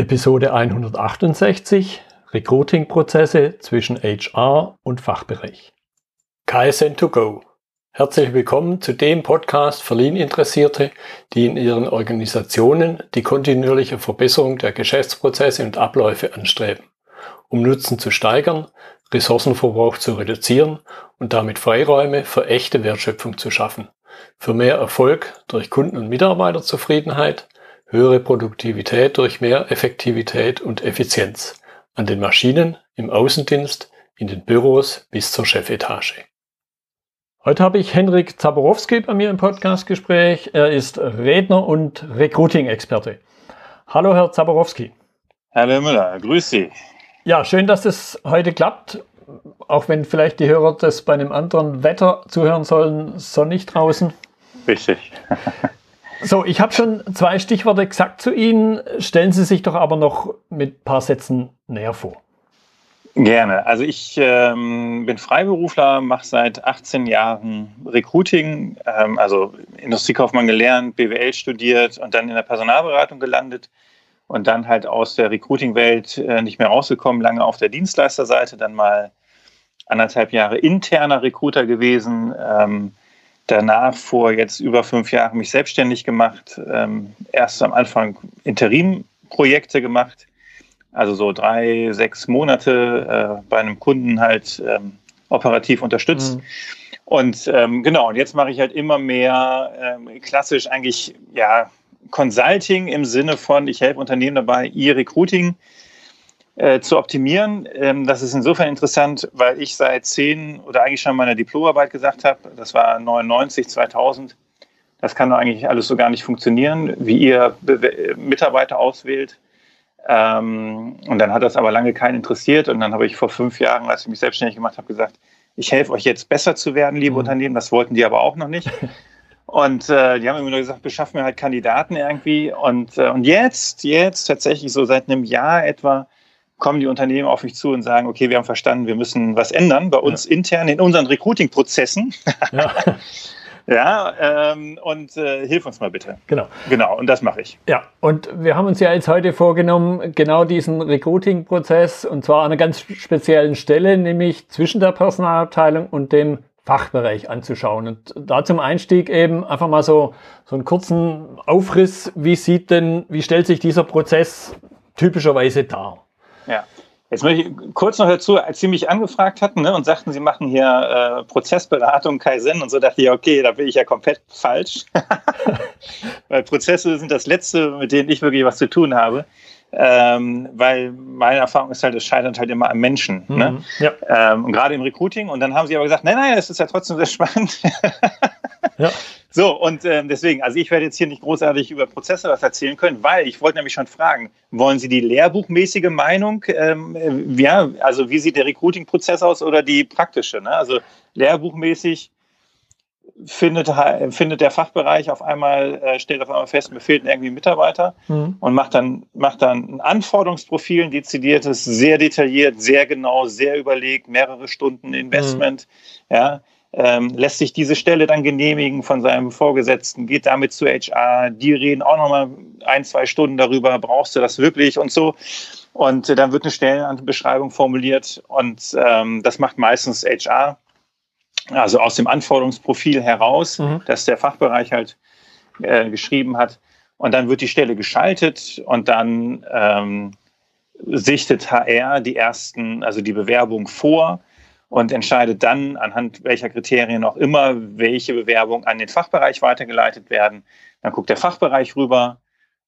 Episode 168 Recruiting-Prozesse zwischen HR und Fachbereich. KSN2Go. Herzlich willkommen zu dem Podcast für Lean-Interessierte, die in ihren Organisationen die kontinuierliche Verbesserung der Geschäftsprozesse und Abläufe anstreben, um Nutzen zu steigern, Ressourcenverbrauch zu reduzieren und damit Freiräume für echte Wertschöpfung zu schaffen, für mehr Erfolg durch Kunden- und Mitarbeiterzufriedenheit, höhere Produktivität durch mehr Effektivität und Effizienz an den Maschinen, im Außendienst, in den Büros bis zur Chefetage. Heute habe ich Henrik Zaborowski bei mir im Podcastgespräch. Er ist Redner und Recruiting-Experte. Hallo, Herr Zaborowski. Herr Müller, grüß Sie. Ja, schön, dass es heute klappt. Auch wenn vielleicht die Hörer das bei einem anderen Wetter zuhören sollen, sonnig draußen. Richtig. So, ich habe schon zwei Stichworte gesagt zu Ihnen. Stellen Sie sich doch aber noch mit ein paar Sätzen näher vor. Gerne. Also ich ähm, bin Freiberufler, mache seit 18 Jahren Recruiting, ähm, also Industriekaufmann gelernt, BWL studiert und dann in der Personalberatung gelandet und dann halt aus der Recruiting-Welt äh, nicht mehr rausgekommen, lange auf der Dienstleisterseite, dann mal anderthalb Jahre interner Recruiter gewesen, ähm, danach vor jetzt über fünf Jahren mich selbstständig gemacht, ähm, erst am Anfang Interim-Projekte gemacht, also so drei, sechs Monate äh, bei einem Kunden halt ähm, operativ unterstützt. Mhm. Und ähm, genau, und jetzt mache ich halt immer mehr ähm, klassisch eigentlich ja Consulting im Sinne von, ich helfe Unternehmen dabei, ihr Recruiting äh, zu optimieren. Ähm, das ist insofern interessant, weil ich seit zehn oder eigentlich schon meiner Diplomarbeit gesagt habe, das war 99, 2000, das kann doch eigentlich alles so gar nicht funktionieren, wie ihr Be Mitarbeiter auswählt. Ähm, und dann hat das aber lange keinen interessiert. Und dann habe ich vor fünf Jahren, als ich mich selbstständig gemacht habe, gesagt, ich helfe euch jetzt besser zu werden, liebe mhm. Unternehmen. Das wollten die aber auch noch nicht. Und äh, die haben immer nur gesagt, beschaffen mir halt Kandidaten irgendwie. Und, äh, und jetzt, jetzt tatsächlich so seit einem Jahr etwa, kommen die Unternehmen auf mich zu und sagen, okay, wir haben verstanden, wir müssen was ändern bei uns ja. intern in unseren Recruiting-Prozessen. Ja. ja, ähm, und äh, hilf uns mal bitte. Genau. Genau, und das mache ich. Ja, und wir haben uns ja jetzt heute vorgenommen, genau diesen Recruiting-Prozess und zwar an einer ganz speziellen Stelle, nämlich zwischen der Personalabteilung und dem Fachbereich anzuschauen. Und da zum Einstieg eben einfach mal so, so einen kurzen Aufriss. Wie sieht denn, wie stellt sich dieser Prozess typischerweise dar? Ja. Jetzt möchte ich kurz noch dazu, als Sie mich angefragt hatten ne, und sagten, Sie machen hier äh, Prozessberatung, Kaizen und so, dachte ich, okay, da bin ich ja komplett falsch. Weil Prozesse sind das Letzte, mit denen ich wirklich was zu tun habe. Ähm, weil meine Erfahrung ist halt, es scheitert halt immer am Menschen. Mhm. Ne? Ja. Ähm, gerade im Recruiting. Und dann haben sie aber gesagt, nein, nein, das ist ja trotzdem sehr spannend. ja. So, und ähm, deswegen, also ich werde jetzt hier nicht großartig über Prozesse was erzählen können, weil ich wollte nämlich schon fragen, wollen Sie die lehrbuchmäßige Meinung, ähm, ja, also wie sieht der Recruiting-Prozess aus oder die praktische? Ne? Also lehrbuchmäßig findet, findet der Fachbereich auf einmal, äh, stellt auf einmal fest, mir fehlt irgendwie ein Mitarbeiter mhm. und macht dann, macht dann ein Anforderungsprofil, ein dezidiertes, sehr detailliert, sehr genau, sehr überlegt, mehrere Stunden Investment, mhm. ja, ähm, lässt sich diese Stelle dann genehmigen von seinem Vorgesetzten, geht damit zu HR, die reden auch nochmal ein, zwei Stunden darüber, brauchst du das wirklich und so. Und äh, dann wird eine Stellenbeschreibung formuliert und ähm, das macht meistens HR also aus dem Anforderungsprofil heraus, mhm. das der Fachbereich halt äh, geschrieben hat. Und dann wird die Stelle geschaltet und dann ähm, sichtet HR die ersten, also die Bewerbung vor und entscheidet dann anhand welcher Kriterien auch immer, welche Bewerbung an den Fachbereich weitergeleitet werden. Dann guckt der Fachbereich rüber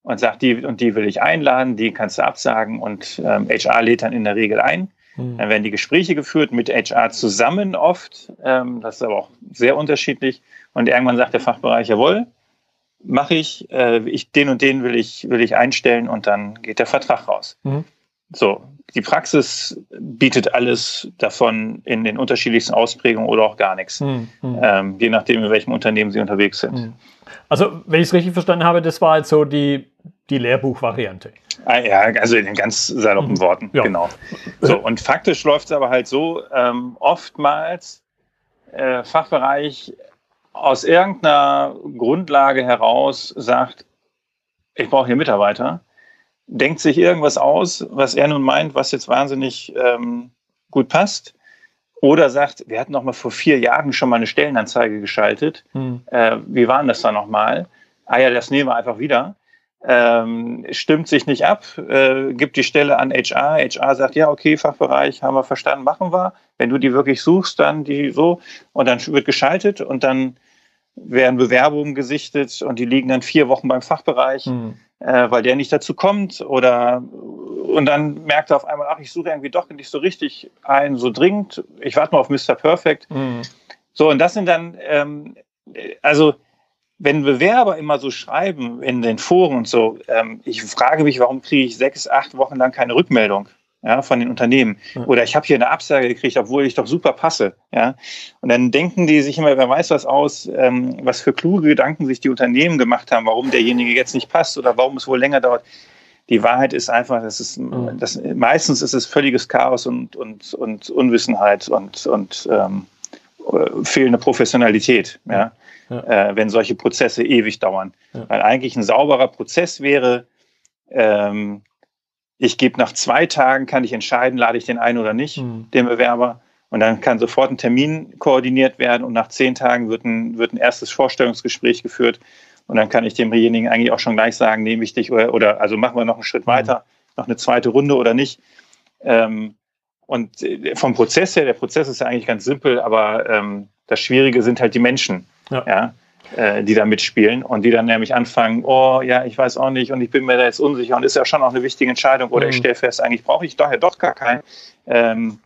und sagt, die und die will ich einladen, die kannst du absagen und ähm, HR lädt dann in der Regel ein. Hm. Dann werden die Gespräche geführt mit HR zusammen oft. Ähm, das ist aber auch sehr unterschiedlich. Und irgendwann sagt der Fachbereich, jawohl, mache ich, äh, ich, den und den will ich, will ich einstellen und dann geht der Vertrag raus. Mhm. So, die Praxis bietet alles davon in den unterschiedlichsten Ausprägungen oder auch gar nichts, mhm. ähm, je nachdem, in welchem Unternehmen Sie unterwegs sind. Mhm. Also, wenn ich es richtig verstanden habe, das war jetzt so die, die Lehrbuchvariante. Ah, ja, also in den ganz saloppen mhm. Worten, ja. genau. So, und faktisch läuft es aber halt so, ähm, oftmals äh, Fachbereich aus irgendeiner Grundlage heraus sagt, ich brauche hier Mitarbeiter, denkt sich irgendwas aus, was er nun meint, was jetzt wahnsinnig ähm, gut passt. Oder sagt, wir hatten noch mal vor vier Jahren schon mal eine Stellenanzeige geschaltet. Hm. Äh, wie waren das da nochmal? Ah ja, das nehmen wir einfach wieder. Ähm, stimmt sich nicht ab, äh, gibt die Stelle an HR. HR sagt, ja, okay, Fachbereich, haben wir verstanden, machen wir. Wenn du die wirklich suchst, dann die so. Und dann wird geschaltet und dann werden Bewerbungen gesichtet und die liegen dann vier Wochen beim Fachbereich. Mhm äh, weil der nicht dazu kommt oder und dann merkt er auf einmal, ach, ich suche irgendwie doch nicht so richtig einen so dringend. Ich warte mal auf Mr. Perfect. Mhm. So, und das sind dann, ähm, also wenn Bewerber immer so schreiben in den Foren und so, ähm, ich frage mich, warum kriege ich sechs, acht Wochen lang keine Rückmeldung? Ja, von den Unternehmen. Oder ich habe hier eine Absage gekriegt, obwohl ich doch super passe. Ja? Und dann denken die sich immer, wer weiß was aus, ähm, was für kluge Gedanken sich die Unternehmen gemacht haben, warum derjenige jetzt nicht passt oder warum es wohl länger dauert. Die Wahrheit ist einfach, das ist, das, meistens ist es völliges Chaos und, und, und Unwissenheit und, und ähm, fehlende Professionalität, ja? ja. Äh, wenn solche Prozesse ewig dauern. Ja. Weil eigentlich ein sauberer Prozess wäre, ähm, ich gebe nach zwei Tagen, kann ich entscheiden, lade ich den ein oder nicht, mhm. den Bewerber. Und dann kann sofort ein Termin koordiniert werden und nach zehn Tagen wird ein, wird ein erstes Vorstellungsgespräch geführt. Und dann kann ich demjenigen eigentlich auch schon gleich sagen, nehme ich dich oder, oder also machen wir noch einen Schritt mhm. weiter, noch eine zweite Runde oder nicht. Ähm, und äh, vom Prozess her, der Prozess ist ja eigentlich ganz simpel, aber ähm, das Schwierige sind halt die Menschen. Ja. ja? Äh, die da mitspielen und die dann nämlich anfangen, oh ja, ich weiß auch nicht und ich bin mir da jetzt unsicher und ist ja schon auch eine wichtige Entscheidung oder mhm. ich stelle fest, eigentlich brauche ich daher doch gar keinen. Ähm,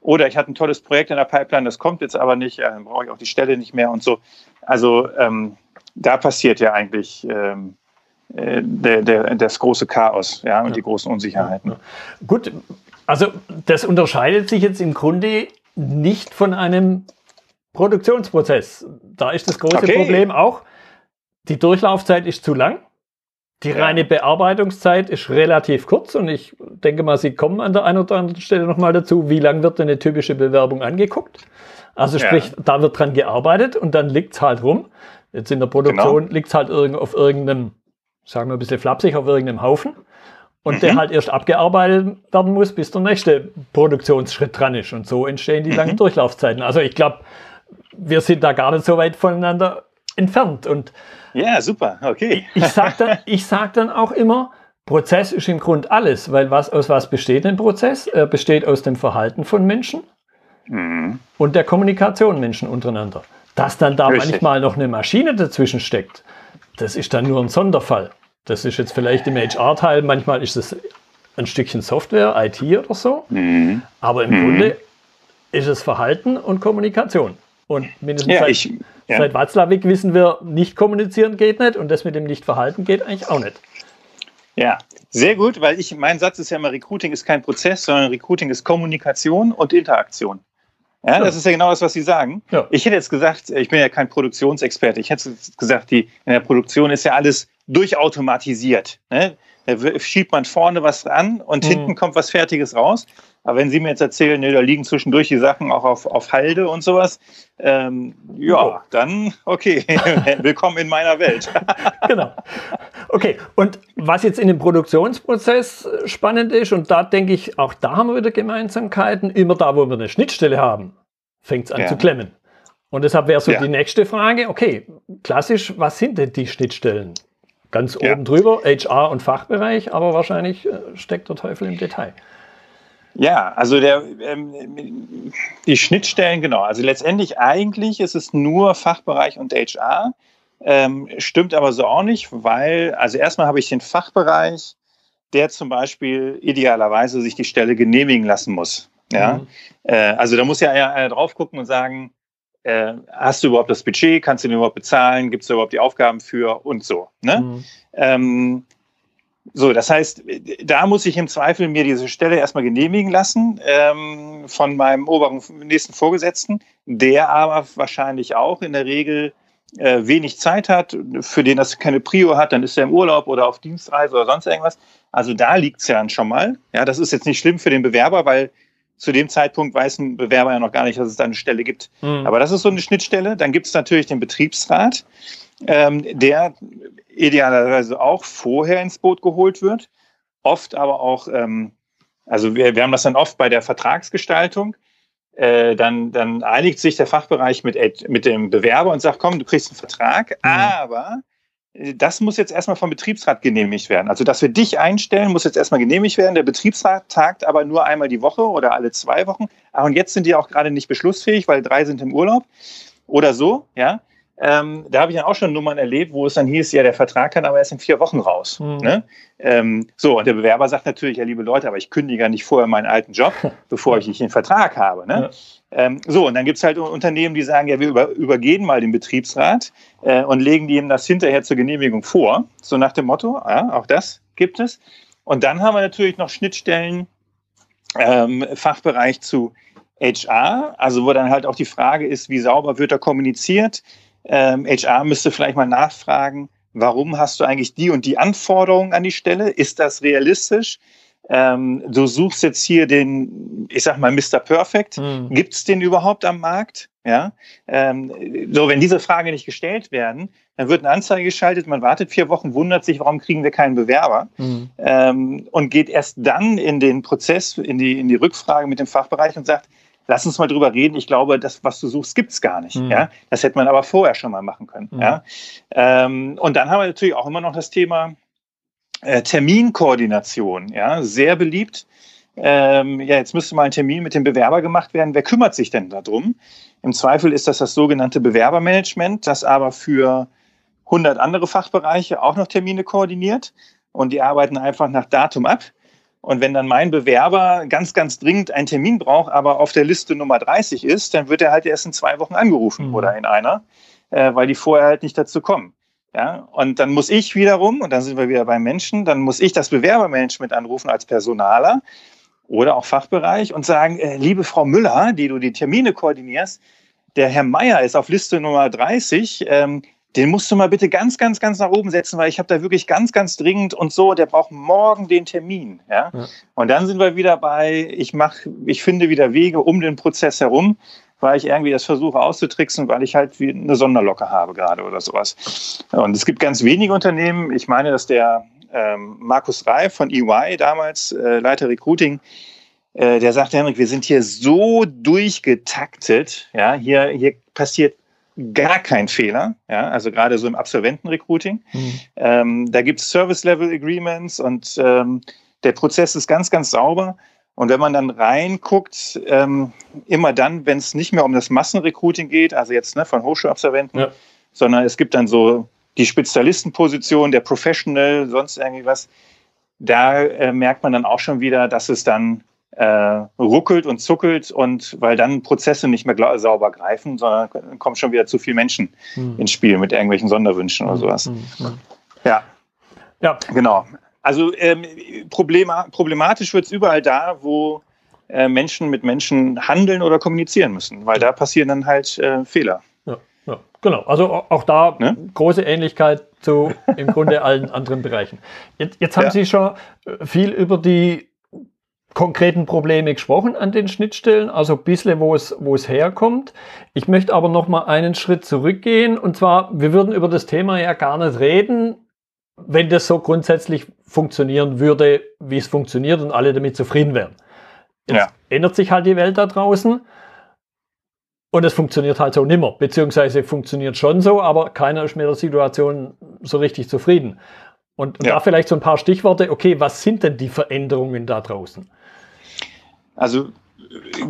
oder ich hatte ein tolles Projekt in der Pipeline, das kommt jetzt aber nicht, ja, dann brauche ich auch die Stelle nicht mehr und so. Also ähm, da passiert ja eigentlich ähm, äh, der, der, das große Chaos ja, und ja. die großen Unsicherheiten. Gut, also das unterscheidet sich jetzt im Grunde nicht von einem Produktionsprozess. Da ist das große okay. Problem auch, die Durchlaufzeit ist zu lang. Die reine Bearbeitungszeit ist relativ kurz und ich denke mal, Sie kommen an der einen oder anderen Stelle nochmal dazu, wie lang wird denn eine typische Bewerbung angeguckt? Also sprich, ja. da wird dran gearbeitet und dann liegt es halt rum. Jetzt in der Produktion genau. liegt es halt auf irgendeinem, sagen wir ein bisschen flapsig, auf irgendeinem Haufen und mhm. der halt erst abgearbeitet werden muss, bis der nächste Produktionsschritt dran ist. Und so entstehen die langen mhm. Durchlaufzeiten. Also ich glaube, wir sind da gar nicht so weit voneinander entfernt. Und ja, super, okay. ich sage dann, sag dann auch immer, Prozess ist im Grunde alles, weil was, aus was besteht ein Prozess? Er besteht aus dem Verhalten von Menschen mhm. und der Kommunikation Menschen untereinander. Dass dann da Richtig. manchmal noch eine Maschine dazwischen steckt, das ist dann nur ein Sonderfall. Das ist jetzt vielleicht im HR-Teil, manchmal ist es ein Stückchen Software, IT oder so. Mhm. Aber im mhm. Grunde ist es Verhalten und Kommunikation. Und mindestens ja, seit, ich, ja. seit Watzlawick wissen wir, nicht kommunizieren geht nicht und das mit dem Nicht-Verhalten geht eigentlich auch nicht. Ja, sehr gut, weil ich, mein Satz ist ja immer, Recruiting ist kein Prozess, sondern Recruiting ist Kommunikation und Interaktion. Ja, ja. das ist ja genau das, was Sie sagen. Ja. Ich hätte jetzt gesagt, ich bin ja kein Produktionsexperte, ich hätte gesagt, die, in der Produktion ist ja alles durchautomatisiert. Ne? Da schiebt man vorne was an und mhm. hinten kommt was Fertiges raus. Aber wenn Sie mir jetzt erzählen, nee, da liegen zwischendurch die Sachen auch auf, auf Halde und sowas, ähm, ja, dann okay, willkommen in meiner Welt. genau. Okay, und was jetzt in dem Produktionsprozess spannend ist, und da denke ich, auch da haben wir wieder Gemeinsamkeiten, immer da, wo wir eine Schnittstelle haben, fängt es an ja. zu klemmen. Und deshalb wäre so ja. die nächste Frage, okay, klassisch, was sind denn die Schnittstellen? Ganz ja. oben drüber, HR und Fachbereich, aber wahrscheinlich äh, steckt der Teufel im Detail. Ja, also der, ähm, die Schnittstellen, genau. Also letztendlich eigentlich ist es nur Fachbereich und HR. Ähm, stimmt aber so auch nicht, weil, also erstmal habe ich den Fachbereich, der zum Beispiel idealerweise sich die Stelle genehmigen lassen muss. Ja, mhm. äh, also da muss ja einer drauf gucken und sagen, äh, hast du überhaupt das Budget, kannst du den überhaupt bezahlen, gibt es überhaupt die Aufgaben für und so. Ne? Mhm. Ähm, so, das heißt, da muss ich im Zweifel mir diese Stelle erstmal genehmigen lassen ähm, von meinem oberen nächsten Vorgesetzten, der aber wahrscheinlich auch in der Regel äh, wenig Zeit hat, für den das keine Prio hat, dann ist er im Urlaub oder auf Dienstreise oder sonst irgendwas. Also da liegt es ja dann schon mal. Ja, das ist jetzt nicht schlimm für den Bewerber, weil zu dem Zeitpunkt weiß ein Bewerber ja noch gar nicht, dass es da eine Stelle gibt. Mhm. Aber das ist so eine Schnittstelle. Dann gibt es natürlich den Betriebsrat, ähm, der idealerweise auch vorher ins Boot geholt wird. oft aber auch, ähm, also wir, wir haben das dann oft bei der Vertragsgestaltung, äh, dann, dann einigt sich der Fachbereich mit, mit dem Bewerber und sagt, komm, du kriegst einen Vertrag, mhm. aber das muss jetzt erstmal vom Betriebsrat genehmigt werden. Also, dass wir dich einstellen, muss jetzt erstmal genehmigt werden. Der Betriebsrat tagt aber nur einmal die Woche oder alle zwei Wochen. Ah, und jetzt sind die auch gerade nicht beschlussfähig, weil drei sind im Urlaub oder so, ja. Ähm, da habe ich dann auch schon Nummern erlebt, wo es dann hieß, ja, der Vertrag kann aber erst in vier Wochen raus. Mhm. Ne? Ähm, so, und der Bewerber sagt natürlich, ja, liebe Leute, aber ich kündige ja nicht vorher meinen alten Job, bevor ich nicht den Vertrag habe. Ne? Ja. Ähm, so, und dann gibt es halt Unternehmen, die sagen, ja, wir über, übergehen mal den Betriebsrat äh, und legen ihm das hinterher zur Genehmigung vor. So nach dem Motto, ja, auch das gibt es. Und dann haben wir natürlich noch Schnittstellen, ähm, Fachbereich zu HR, also wo dann halt auch die Frage ist, wie sauber wird da kommuniziert, ähm, HR müsste vielleicht mal nachfragen, warum hast du eigentlich die und die Anforderungen an die Stelle? Ist das realistisch? Ähm, du suchst jetzt hier den, ich sag mal, Mr. Perfect. Mhm. Gibt es den überhaupt am Markt? Ja, ähm, so wenn diese Fragen nicht gestellt werden, dann wird eine Anzeige geschaltet, man wartet vier Wochen, wundert sich, warum kriegen wir keinen Bewerber mhm. ähm, und geht erst dann in den Prozess, in die, in die Rückfrage mit dem Fachbereich und sagt, lass uns mal drüber reden. Ich glaube, das, was du suchst, gibt's gar nicht. Mhm. Ja, das hätte man aber vorher schon mal machen können. Mhm. Ja, ähm, und dann haben wir natürlich auch immer noch das Thema äh, Terminkoordination. Ja, sehr beliebt. Ähm, ja, jetzt müsste mal ein Termin mit dem Bewerber gemacht werden. Wer kümmert sich denn darum? Im Zweifel ist das das sogenannte Bewerbermanagement, das aber für 100 andere Fachbereiche auch noch Termine koordiniert. Und die arbeiten einfach nach Datum ab. Und wenn dann mein Bewerber ganz, ganz dringend einen Termin braucht, aber auf der Liste Nummer 30 ist, dann wird er halt erst in zwei Wochen angerufen mhm. oder in einer, äh, weil die vorher halt nicht dazu kommen. Ja, und dann muss ich wiederum, und dann sind wir wieder beim Menschen, dann muss ich das Bewerbermanagement anrufen als Personaler oder auch Fachbereich und sagen, äh, liebe Frau Müller, die du die Termine koordinierst, der Herr Meier ist auf Liste Nummer 30, ähm, den musst du mal bitte ganz, ganz, ganz nach oben setzen, weil ich habe da wirklich ganz, ganz dringend und so, der braucht morgen den Termin. Ja? ja. Und dann sind wir wieder bei, ich mache, ich finde wieder Wege um den Prozess herum, weil ich irgendwie das versuche auszutricksen, weil ich halt wie eine Sonderlocke habe gerade oder sowas. Und es gibt ganz wenige Unternehmen, ich meine, dass der ähm, Markus Reif von EY damals, äh, Leiter Recruiting, äh, der sagte, Henrik, wir sind hier so durchgetaktet, ja, hier, hier passiert gar kein Fehler, ja, also gerade so im Absolventenrecruiting. Mhm. Ähm, da gibt es Service-Level-Agreements und ähm, der Prozess ist ganz, ganz sauber. Und wenn man dann reinguckt, ähm, immer dann, wenn es nicht mehr um das Massenrecruiting geht, also jetzt ne, von Hochschulabsolventen, ja. sondern es gibt dann so die Spezialistenposition, der Professional, sonst irgendwie was, da äh, merkt man dann auch schon wieder, dass es dann äh, ruckelt und zuckelt und weil dann Prozesse nicht mehr sauber greifen, sondern kommen schon wieder zu viele Menschen mhm. ins Spiel mit irgendwelchen Sonderwünschen oder hm, sowas. Mhm. Ja. Ja. Genau. Also ähm, problematisch wird es überall da, wo äh, Menschen mit Menschen handeln oder kommunizieren müssen, weil da passieren dann halt äh, Fehler. Ja, ja, genau. Also auch da ne? große Ähnlichkeit zu im Grunde allen anderen Bereichen. Jetzt, jetzt haben ja. Sie schon äh, viel über die konkreten Probleme gesprochen an den Schnittstellen, also ein bisschen, wo es, wo es herkommt. Ich möchte aber noch mal einen Schritt zurückgehen und zwar, wir würden über das Thema ja gar nicht reden, wenn das so grundsätzlich funktionieren würde, wie es funktioniert und alle damit zufrieden wären. Jetzt ja. ändert sich halt die Welt da draußen und es funktioniert halt so nimmer, beziehungsweise funktioniert schon so, aber keiner ist mit der Situation so richtig zufrieden. Und, und ja. da vielleicht so ein paar Stichworte, okay, was sind denn die Veränderungen da draußen? Also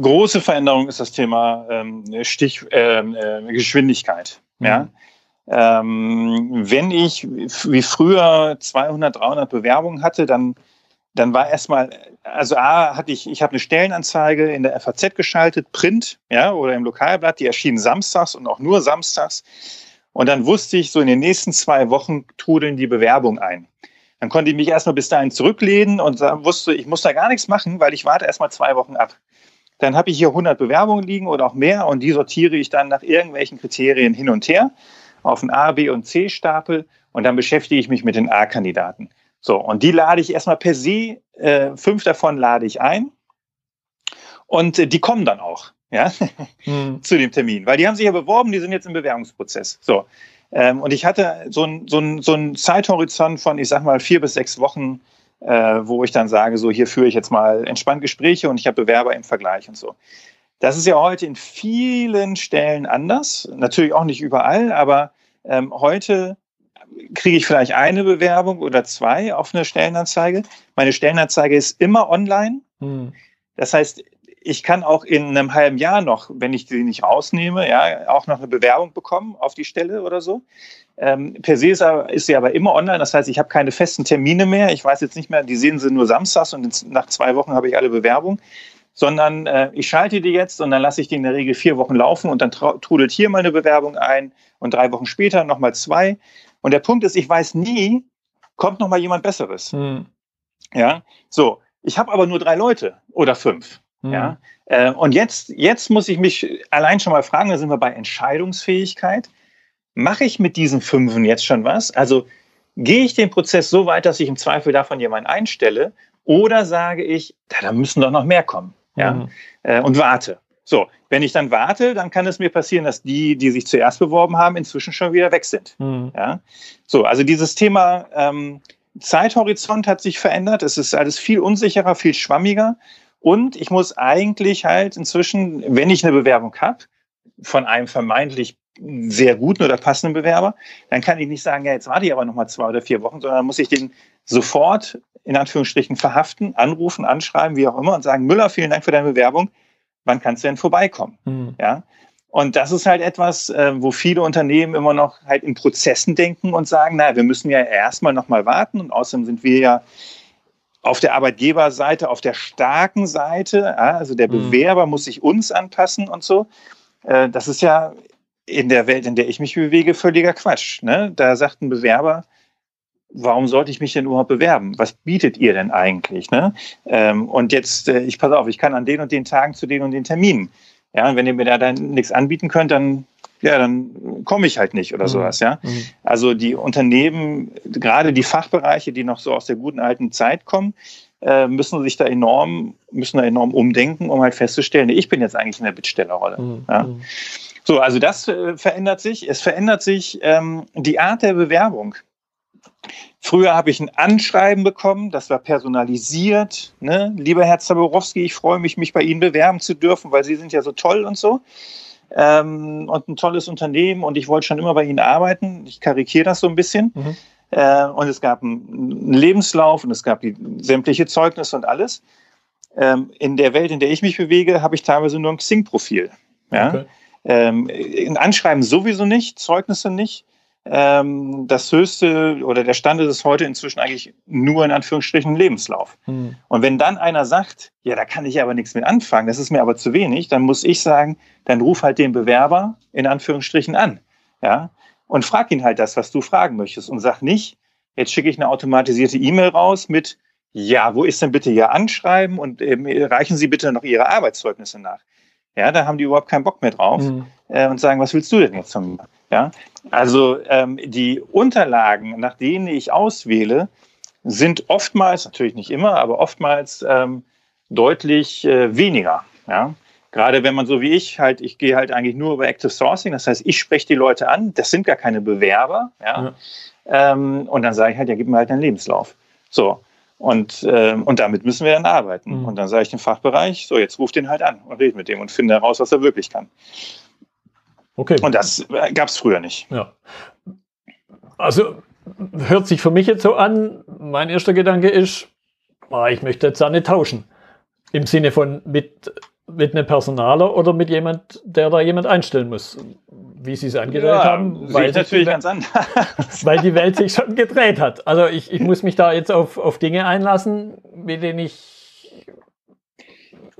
große Veränderung ist das Thema ähm, Stich, äh, äh, Geschwindigkeit. Mhm. Ja? Ähm, wenn ich wie früher 200, 300 Bewerbungen hatte, dann, dann war erstmal, also A, hatte ich, ich habe eine Stellenanzeige in der FAZ geschaltet, Print, ja, oder im Lokalblatt, die erschien samstags und auch nur samstags. Und dann wusste ich, so in den nächsten zwei Wochen trudeln die Bewerbungen ein. Dann konnte ich mich erstmal bis dahin zurücklehnen und wusste, ich muss da gar nichts machen, weil ich warte erstmal zwei Wochen ab. Dann habe ich hier 100 Bewerbungen liegen oder auch mehr und die sortiere ich dann nach irgendwelchen Kriterien hin und her auf einen A, B und C Stapel und dann beschäftige ich mich mit den A-Kandidaten. So, und die lade ich erstmal per se, äh, fünf davon lade ich ein und äh, die kommen dann auch ja, hm. zu dem Termin, weil die haben sich ja beworben, die sind jetzt im Bewerbungsprozess. So, ähm, und ich hatte so einen so so ein Zeithorizont von, ich sag mal, vier bis sechs Wochen äh, wo ich dann sage, so hier führe ich jetzt mal entspannt Gespräche und ich habe Bewerber im Vergleich und so. Das ist ja heute in vielen Stellen anders, natürlich auch nicht überall, aber ähm, heute kriege ich vielleicht eine Bewerbung oder zwei auf eine Stellenanzeige. Meine Stellenanzeige ist immer online. Hm. Das heißt, ich kann auch in einem halben Jahr noch, wenn ich die nicht rausnehme, ja, auch noch eine Bewerbung bekommen auf die Stelle oder so. Ähm, per se ist, ist, sie aber immer online. Das heißt, ich habe keine festen Termine mehr. Ich weiß jetzt nicht mehr, die sehen sie nur samstags und nach zwei Wochen habe ich alle Bewerbungen. Sondern äh, ich schalte die jetzt und dann lasse ich die in der Regel vier Wochen laufen und dann trudelt hier mal eine Bewerbung ein und drei Wochen später nochmal zwei. Und der Punkt ist, ich weiß nie, kommt nochmal jemand Besseres. Hm. Ja, so. Ich habe aber nur drei Leute oder fünf. Mhm. Ja? Äh, und jetzt, jetzt muss ich mich allein schon mal fragen, da sind wir bei Entscheidungsfähigkeit. Mache ich mit diesen Fünfen jetzt schon was? Also gehe ich den Prozess so weit, dass ich im Zweifel davon jemanden einstelle? Oder sage ich, da, müssen doch noch mehr kommen. Ja? Mhm. Äh, und warte. So, wenn ich dann warte, dann kann es mir passieren, dass die, die sich zuerst beworben haben, inzwischen schon wieder weg sind. Mhm. Ja? So, also dieses Thema ähm, Zeithorizont hat sich verändert. Es ist alles viel unsicherer, viel schwammiger. Und ich muss eigentlich halt inzwischen, wenn ich eine Bewerbung habe, von einem vermeintlich sehr guten oder passenden Bewerber, dann kann ich nicht sagen, ja, jetzt warte ich aber noch mal zwei oder vier Wochen, sondern muss ich den sofort in Anführungsstrichen verhaften, anrufen, anschreiben, wie auch immer und sagen, Müller, vielen Dank für deine Bewerbung. Wann kannst du denn vorbeikommen? Mhm. Ja. Und das ist halt etwas, äh, wo viele Unternehmen immer noch halt in Prozessen denken und sagen, na, wir müssen ja erstmal noch mal warten und außerdem sind wir ja auf der Arbeitgeberseite, auf der starken Seite, also der mhm. Bewerber muss sich uns anpassen und so. Äh, das ist ja in der Welt, in der ich mich bewege, völliger Quatsch. Ne? Da sagt ein Bewerber, warum sollte ich mich denn überhaupt bewerben? Was bietet ihr denn eigentlich? Ne? Ähm, und jetzt, äh, ich pass auf, ich kann an den und den Tagen zu den und den Terminen. Ja, und wenn ihr mir da dann nichts anbieten könnt, dann ja, dann komme ich halt nicht oder mhm. sowas, ja. Mhm. Also die Unternehmen, gerade die Fachbereiche, die noch so aus der guten alten Zeit kommen, äh, müssen sich da enorm, müssen da enorm umdenken, um halt festzustellen, ich bin jetzt eigentlich in der Bittstellerrolle. Mhm. Ja. So, also das äh, verändert sich. Es verändert sich ähm, die Art der Bewerbung. Früher habe ich ein Anschreiben bekommen, das war personalisiert. Ne? Lieber Herr Zaborowski, ich freue mich, mich bei Ihnen bewerben zu dürfen, weil Sie sind ja so toll und so ähm, und ein tolles Unternehmen und ich wollte schon immer bei Ihnen arbeiten. Ich karikiere das so ein bisschen. Mhm. Äh, und es gab einen Lebenslauf und es gab die sämtliche Zeugnisse und alles. Ähm, in der Welt, in der ich mich bewege, habe ich teilweise nur ein Xing-Profil. Ja? Okay. Ähm, ein Anschreiben sowieso nicht, Zeugnisse nicht. Ähm, das höchste oder der Stand ist heute inzwischen eigentlich nur in Anführungsstrichen Lebenslauf. Hm. Und wenn dann einer sagt, ja, da kann ich aber nichts mit anfangen, das ist mir aber zu wenig, dann muss ich sagen, dann ruf halt den Bewerber in Anführungsstrichen an. Ja, und frag ihn halt das, was du fragen möchtest und sag nicht, jetzt schicke ich eine automatisierte E-Mail raus mit, ja, wo ist denn bitte Ihr Anschreiben und ähm, reichen Sie bitte noch Ihre Arbeitszeugnisse nach. Ja, da haben die überhaupt keinen Bock mehr drauf mhm. Äh, und sagen, was willst du denn jetzt von mir? Ja, also ähm, die Unterlagen, nach denen ich auswähle, sind oftmals, natürlich nicht immer, aber oftmals ähm, deutlich äh, weniger. Ja? Gerade wenn man so wie ich halt, ich gehe halt eigentlich nur über Active Sourcing, das heißt, ich spreche die Leute an, das sind gar keine Bewerber. Ja? ja. Ähm, und dann sage ich halt, ja, gib mir halt einen Lebenslauf. So. Und, ähm, und damit müssen wir dann arbeiten. Mhm. Und dann sage ich dem Fachbereich, so, jetzt ruf den halt an und red mit dem und finde heraus, was er wirklich kann. Okay. Und das gab es früher nicht. Ja. Also hört sich für mich jetzt so an, mein erster Gedanke ist, ah, ich möchte jetzt da nicht tauschen. Im Sinne von mit, mit einem Personaler oder mit jemand, der da jemand einstellen muss. Wie Sie es angedreht ja, haben. Weil natürlich ganz anders. Weil die Welt sich schon gedreht hat. Also ich, ich muss mich da jetzt auf, auf Dinge einlassen, mit denen ich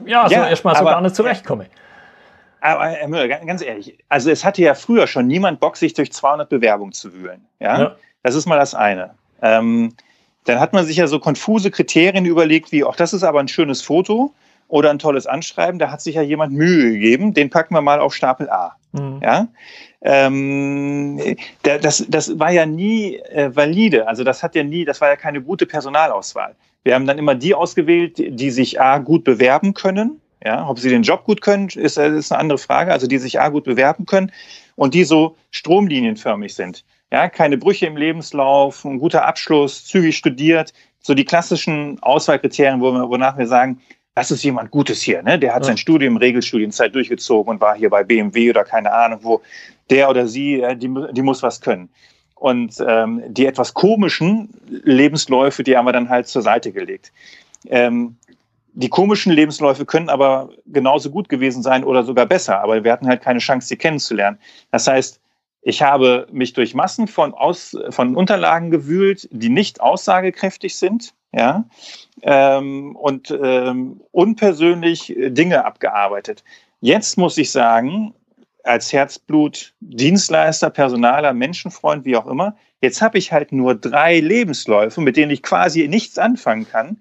ja, so ja, erstmal so gar nicht zurechtkomme. Aber Herr Müller, ganz ehrlich, also es hatte ja früher schon niemand Bock, sich durch 200 Bewerbungen zu wühlen. Ja, ja. das ist mal das eine. Ähm, dann hat man sich ja so konfuse Kriterien überlegt, wie, auch das ist aber ein schönes Foto oder ein tolles Anschreiben. Da hat sich ja jemand Mühe gegeben. Den packen wir mal auf Stapel A. Mhm. Ja. Ähm, das, das war ja nie äh, valide. Also das hat ja nie, das war ja keine gute Personalauswahl. Wir haben dann immer die ausgewählt, die sich A gut bewerben können ja, ob sie den Job gut können, ist, äh, ist eine andere Frage. Also die sich A gut bewerben können und die so stromlinienförmig sind. Ja, keine Brüche im Lebenslauf, ein guter Abschluss, zügig studiert, so die klassischen Auswahlkriterien, wonach wir sagen, das ist jemand Gutes hier, ne? Der hat ja. sein Studium, Regelstudienzeit durchgezogen und war hier bei BMW oder keine Ahnung wo. Der oder sie, die, die muss was können. Und ähm, die etwas komischen Lebensläufe, die haben wir dann halt zur Seite gelegt. Ähm, die komischen Lebensläufe können aber genauso gut gewesen sein oder sogar besser, aber wir hatten halt keine Chance, sie kennenzulernen. Das heißt, ich habe mich durch Massen von, Aus, von Unterlagen gewühlt, die nicht aussagekräftig sind, ja, ähm, und ähm, unpersönlich Dinge abgearbeitet. Jetzt muss ich sagen, als Herzblut, Dienstleister, Personaler, Menschenfreund, wie auch immer, jetzt habe ich halt nur drei Lebensläufe, mit denen ich quasi nichts anfangen kann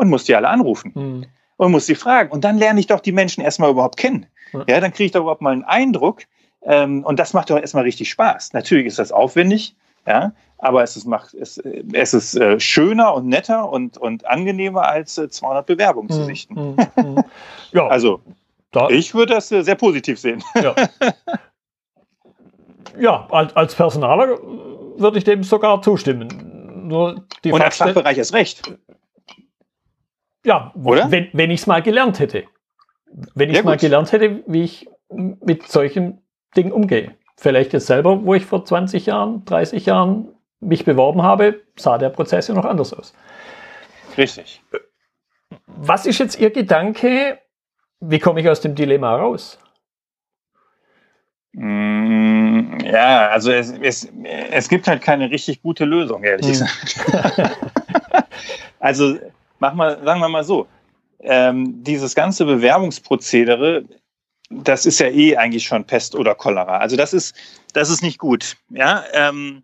und muss die alle anrufen mhm. und muss sie fragen. Und dann lerne ich doch die Menschen erstmal überhaupt kennen. Mhm. Ja, dann kriege ich doch überhaupt mal einen Eindruck. Ähm, und das macht doch erstmal richtig Spaß. Natürlich ist das aufwendig, ja, aber es ist, macht, es, es ist äh, schöner und netter und, und angenehmer als äh, 200 Bewerbungen mhm. zu sichten. Mhm. Mhm. ja. Also, da, ich würde das äh, sehr positiv sehen. Ja, ja als, als Personaler würde ich dem sogar zustimmen. Nur die und als Fachbereich ist recht. Ja, Oder? wenn, wenn ich es mal gelernt hätte. Wenn ich ja, mal gelernt hätte, wie ich mit solchen Dingen umgehe. Vielleicht jetzt selber, wo ich vor 20 Jahren, 30 Jahren mich beworben habe, sah der Prozess ja noch anders aus. Richtig. Was ist jetzt Ihr Gedanke? Wie komme ich aus dem Dilemma raus? Mm, ja, also es, es, es gibt halt keine richtig gute Lösung, ehrlich hm. gesagt. also mach mal, sagen wir mal so, ähm, dieses ganze Bewerbungsprozedere, das ist ja eh eigentlich schon Pest oder Cholera. Also das ist, das ist nicht gut. Ja, ähm,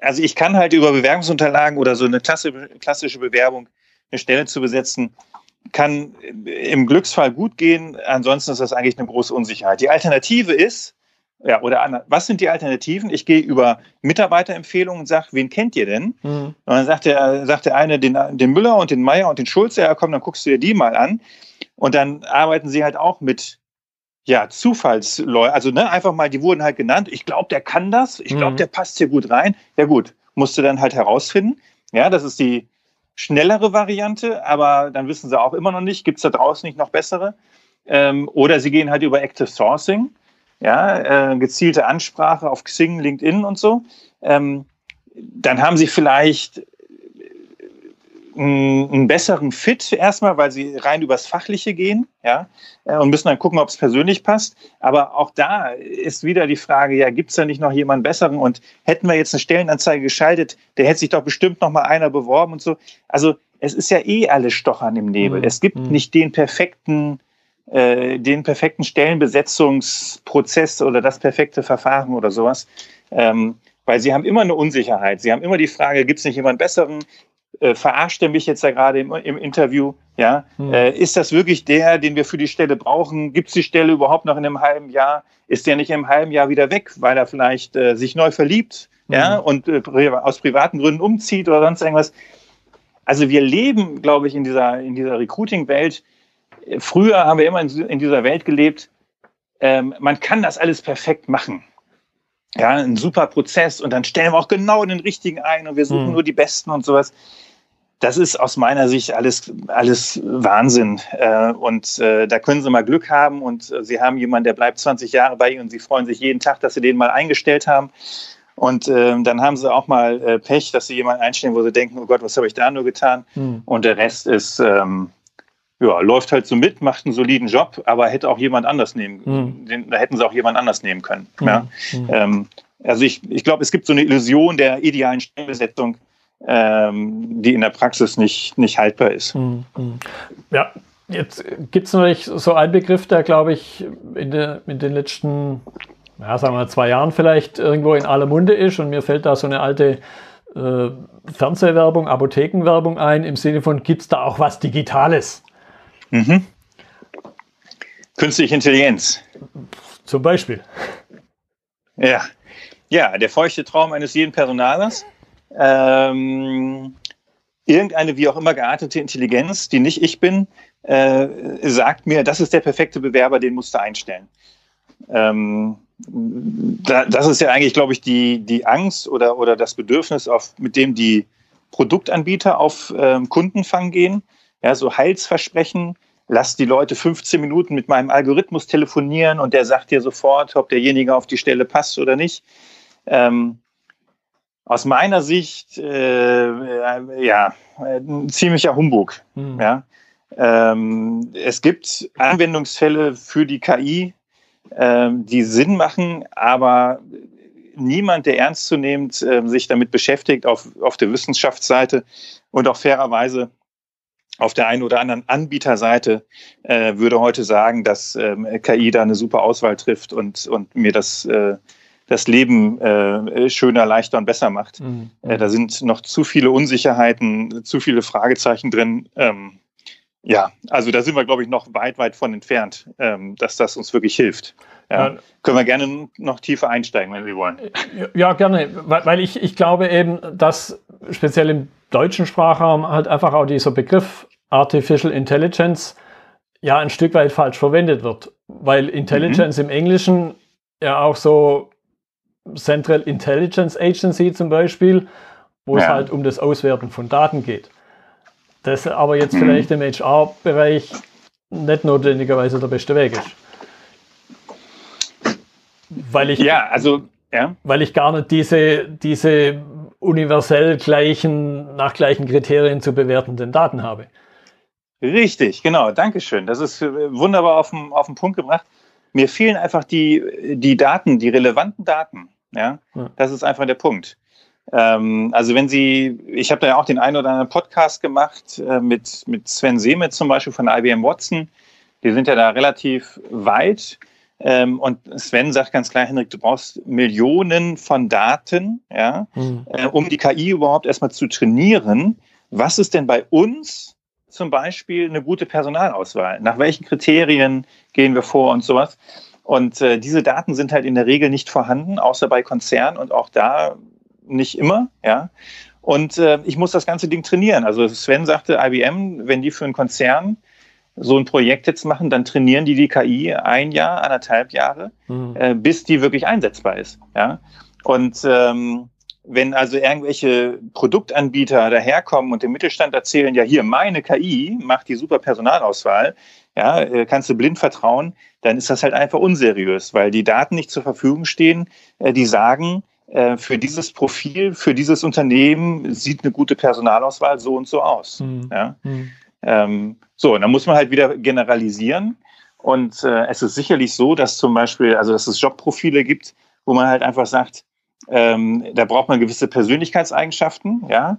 also ich kann halt über Bewerbungsunterlagen oder so eine klassische Bewerbung eine Stelle zu besetzen, kann im Glücksfall gut gehen. Ansonsten ist das eigentlich eine große Unsicherheit. Die Alternative ist, ja, oder was sind die Alternativen? Ich gehe über Mitarbeiterempfehlungen und sage, wen kennt ihr denn? Mhm. Und dann sagt der, sagt der eine den, den Müller und den Meier und den Schulze, ja komm, dann guckst du dir die mal an. Und dann arbeiten sie halt auch mit ja, Zufallsleute, also ne, einfach mal, die wurden halt genannt. Ich glaube, der kann das. Ich glaube, mhm. der passt hier gut rein. Ja gut, musst du dann halt herausfinden. Ja, das ist die schnellere Variante, aber dann wissen sie auch immer noch nicht, gibt es da draußen nicht noch bessere. Ähm, oder sie gehen halt über Active Sourcing ja, äh, gezielte Ansprache auf Xing, LinkedIn und so, ähm, dann haben sie vielleicht einen, einen besseren Fit erstmal, weil sie rein übers Fachliche gehen, ja, äh, und müssen dann gucken, ob es persönlich passt. Aber auch da ist wieder die Frage, ja, gibt es da nicht noch jemanden besseren? Und hätten wir jetzt eine Stellenanzeige geschaltet, der hätte sich doch bestimmt noch mal einer beworben und so. Also es ist ja eh alles Stochern im Nebel. Mhm. Es gibt mhm. nicht den perfekten äh, den perfekten Stellenbesetzungsprozess oder das perfekte Verfahren oder sowas. Ähm, weil sie haben immer eine Unsicherheit. Sie haben immer die Frage, gibt es nicht jemand Besseren? Äh, verarscht er mich jetzt da gerade im, im, Interview? Ja, hm. äh, ist das wirklich der, den wir für die Stelle brauchen? Gibt es die Stelle überhaupt noch in einem halben Jahr? Ist der nicht im halben Jahr wieder weg, weil er vielleicht äh, sich neu verliebt, hm. ja, und äh, aus privaten Gründen umzieht oder sonst irgendwas? Also wir leben, glaube ich, in dieser, in dieser Recruiting-Welt, früher haben wir immer in, dieser Welt gelebt, ähm, man kann das alles perfekt machen. Ja, ein super Prozess und dann stellen wir auch genau den richtigen ein und wir suchen mhm. nur die Besten und sowas. Das ist aus meiner Sicht alles, alles Wahnsinn. Äh, und äh, da können Sie mal Glück haben und äh, Sie haben jemanden, der bleibt 20 Jahre bei Ihnen und Sie freuen sich jeden Tag, dass Sie den mal eingestellt haben. Und ähm, dann haben Sie auch mal äh, Pech, dass Sie jemanden einstellen, wo Sie denken, oh Gott, was habe ich da nur getan? Mhm. Und der Rest ist, ähm, ja, läuft halt so mit, macht einen soliden Job, aber hätte auch jemand anders nehmen, mhm. den, da hätten sie auch jemand anders nehmen können. Mhm. Ja? Mhm. Ähm, also ich, ich glaube, es gibt so eine Illusion der idealen Stellenbesetzung, ähm, die in der Praxis nicht, nicht haltbar ist. Mhm. Ja, jetzt gibt es natürlich so einen Begriff, der, glaube ich, in, der, in den letzten, ja, sagen wir zwei Jahren vielleicht irgendwo in aller Munde ist und mir fällt da so eine alte äh, Fernsehwerbung, Apothekenwerbung ein, im Sinne von, gibt es da auch was Digitales? Mhm. Künstliche Intelligenz. Zum Beispiel. Ja. Ja, der feuchte Traum eines jeden Personalers. Ähm, irgendeine wie auch immer geartete Intelligenz, die nicht ich bin, äh, sagt mir, das ist der perfekte Bewerber, den musst du einstellen. Ähm, da, das ist ja eigentlich, glaube ich, die, die Angst oder, oder das Bedürfnis, auf, mit dem die Produktanbieter auf ähm, Kundenfang gehen, ja, so Heilsversprechen, lass die Leute 15 Minuten mit meinem Algorithmus telefonieren und der sagt dir sofort, ob derjenige auf die Stelle passt oder nicht. Ähm, aus meiner Sicht, äh, ja, ein ziemlicher Humbug. Mhm. Ja. Ähm, es gibt Anwendungsfälle für die KI, ähm, die Sinn machen, aber niemand, der ernstzunehmend äh, sich damit beschäftigt auf, auf der Wissenschaftsseite und auch fairerweise auf der einen oder anderen Anbieterseite äh, würde heute sagen, dass ähm, KI da eine super Auswahl trifft und, und mir das, äh, das Leben äh, schöner, leichter und besser macht. Mhm. Äh, da sind noch zu viele Unsicherheiten, zu viele Fragezeichen drin. Ähm, ja, also da sind wir, glaube ich, noch weit, weit von entfernt, ähm, dass das uns wirklich hilft. Ja. Können wir gerne noch tiefer einsteigen, wenn Sie wollen. Ja, gerne, weil ich, ich glaube eben, dass speziell im deutschen Sprachraum halt einfach auch dieser Begriff Artificial Intelligence ja ein Stück weit falsch verwendet wird, weil Intelligence mhm. im Englischen ja auch so Central Intelligence Agency zum Beispiel, wo ja. es halt um das Auswerten von Daten geht. Das aber jetzt mhm. vielleicht im HR-Bereich nicht notwendigerweise der beste Weg ist. Weil ich, ja, also, ja. weil ich gar nicht diese, diese universell gleichen, nach gleichen Kriterien zu bewertenden Daten habe. Richtig, genau, Dankeschön. Das ist äh, wunderbar auf den, auf den Punkt gebracht. Mir fehlen einfach die, die Daten, die relevanten Daten. Ja, ja. das ist einfach der Punkt. Ähm, also wenn Sie, ich habe da ja auch den einen oder anderen Podcast gemacht äh, mit, mit Sven Semet zum Beispiel von IBM Watson. Die sind ja da relativ weit. Ähm, und Sven sagt ganz klar, Henrik, du brauchst Millionen von Daten, ja, mhm. äh, um die KI überhaupt erstmal zu trainieren. Was ist denn bei uns zum Beispiel eine gute Personalauswahl? Nach welchen Kriterien gehen wir vor und sowas? Und äh, diese Daten sind halt in der Regel nicht vorhanden, außer bei Konzernen und auch da nicht immer, ja. Und äh, ich muss das ganze Ding trainieren. Also Sven sagte, IBM, wenn die für einen Konzern so ein Projekt jetzt machen, dann trainieren die die KI ein Jahr, anderthalb Jahre, mhm. äh, bis die wirklich einsetzbar ist. Ja? Und ähm, wenn also irgendwelche Produktanbieter daherkommen und dem Mittelstand erzählen, ja hier, meine KI macht die super Personalauswahl, ja, äh, kannst du blind vertrauen, dann ist das halt einfach unseriös, weil die Daten nicht zur Verfügung stehen, äh, die sagen, äh, für dieses Profil, für dieses Unternehmen sieht eine gute Personalauswahl so und so aus. Mhm. Ja? Mhm. Ähm, so, und dann muss man halt wieder generalisieren. Und äh, es ist sicherlich so, dass zum Beispiel, also dass es Jobprofile gibt, wo man halt einfach sagt, ähm, da braucht man gewisse Persönlichkeitseigenschaften, ja.